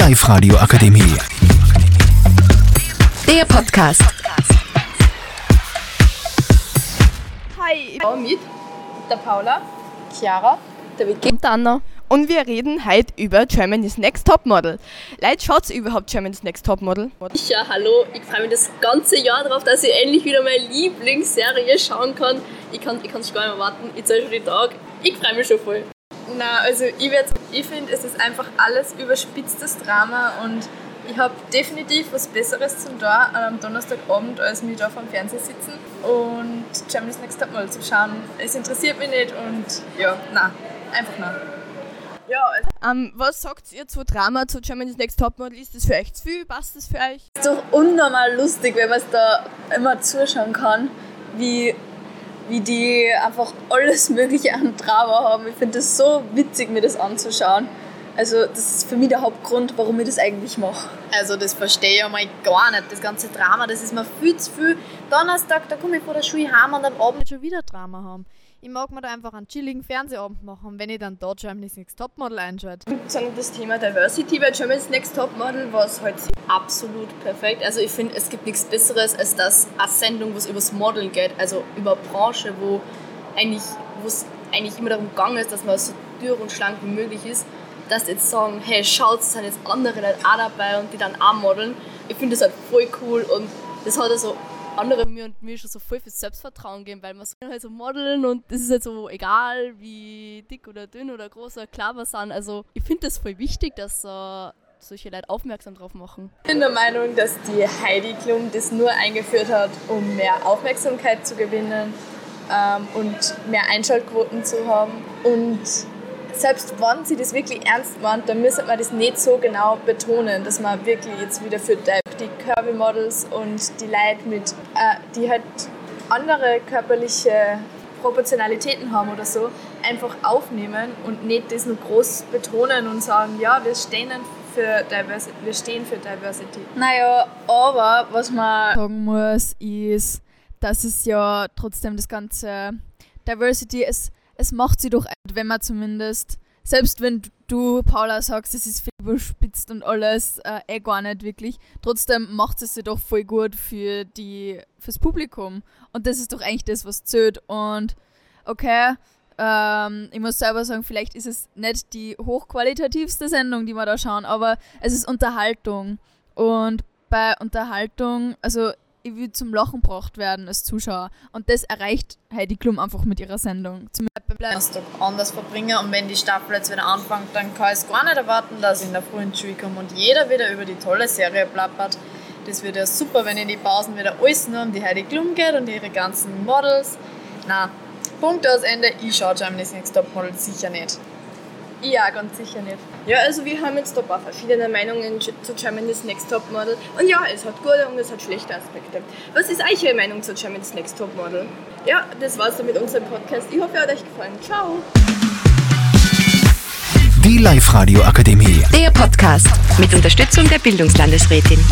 Live-Radio Akademie. Der Podcast. Hi, ich bin mit der Paula, Chiara, der Vicky und Anna. Und wir reden heute über Germany's Next Topmodel. Leute, schaut überhaupt Germany's Next Topmodel? Ja, hallo. Ich freue mich das ganze Jahr darauf, dass ich endlich wieder meine Lieblingsserie schauen kann. Ich kann es gar nicht mehr warten. Ich zähle schon die Tage. Ich freue mich schon voll. Na, also ich, ich finde, es ist einfach alles überspitztes Drama und ich habe definitiv was Besseres zum da am Donnerstagabend, als mich da vor dem Fernseher sitzen und Germany's Next Top Mal zu schauen. Es interessiert mich nicht und ja, na, einfach na. Ja, also ähm, was sagt ihr zu Drama, zu Germany's Next Topmodel? Ist das für euch zu viel? Passt das für euch? Es ist doch unnormal lustig, wenn man es da immer zuschauen kann, wie wie die einfach alles Mögliche an Drama haben. Ich finde das so witzig, mir das anzuschauen. Also das ist für mich der Hauptgrund, warum ich das eigentlich mache. Also das verstehe ich einmal gar nicht. Das ganze Drama, das ist mir viel zu viel. Donnerstag, da komme ich von der Schule heim und am Abend schon wieder Drama haben. Ich mag mir da einfach einen chilligen Fernsehabend machen, wenn ich dann dort Germany's Next Topmodel einschalte. Sondern das Thema Diversity bei Germany's Next Topmodel war es halt absolut perfekt. Also ich finde, es gibt nichts Besseres als das eine Sendung, wo es übers Modeln geht, also über Branche, wo eigentlich, wo es eigentlich immer darum gegangen ist, dass man so dürr und schlank wie möglich ist, dass die jetzt sagen, hey, schaut, es sind jetzt andere Leute auch dabei und die dann auch modeln. Ich finde das halt voll cool und das hat also andere mir und mir schon so voll viel Selbstvertrauen geben, weil man so halt so modeln und das ist halt so egal, wie dick oder dünn oder groß oder klar wir sind. Also ich finde das voll wichtig, dass uh, solche Leute aufmerksam drauf machen. Ich bin der Meinung, dass die Heidi Klum das nur eingeführt hat, um mehr Aufmerksamkeit zu gewinnen ähm, und mehr Einschaltquoten zu haben. Und selbst wenn sie das wirklich ernst meint, dann müsste man das nicht so genau betonen, dass man wirklich jetzt wieder für die Curvy Models und die Leute mit, äh, die halt andere körperliche Proportionalitäten haben oder so, einfach aufnehmen und nicht das nur groß betonen und sagen, ja, wir stehen für Diversity, wir stehen für Diversity. Naja, aber was man sagen muss, ist, dass es ja trotzdem das ganze Diversity ist es macht sie doch, wenn man zumindest, selbst wenn du, Paula, sagst, es ist viel überspitzt und alles, äh, eh gar nicht wirklich, trotzdem macht es sie doch voll gut für die, fürs Publikum. Und das ist doch eigentlich das, was zählt. Und okay, ähm, ich muss selber sagen, vielleicht ist es nicht die hochqualitativste Sendung, die wir da schauen, aber es ist Unterhaltung. Und bei Unterhaltung, also ich will zum Lachen gebracht werden als Zuschauer. Und das erreicht Heidi Klum einfach mit ihrer Sendung. Zum Donnerstag anders verbringen und wenn die Staffel jetzt wieder anfängt, dann kann ich es gar nicht erwarten, dass ich in der frühen Schule komme und jeder wieder über die tolle Serie plappert. Das wird ja super, wenn in die Pausen wieder alles nur um die Heidi Klum geht und ihre ganzen Models. Na, Punkt aus Ende, ich schaue Germany's Next Top Model sicher nicht. Ja, ganz sicher nicht. Ja, also wir haben jetzt da ein paar verschiedene Meinungen zu Germany's Next Top Model. Und ja, es hat gute und es hat schlechte Aspekte. Was ist eure Meinung zu Germany's Next Top Model? Ja, das war's dann mit unserem Podcast. Ich hoffe, er hat euch gefallen. Ciao! Die Live-Radio Akademie. Der Podcast mit Unterstützung der Bildungslandesrätin.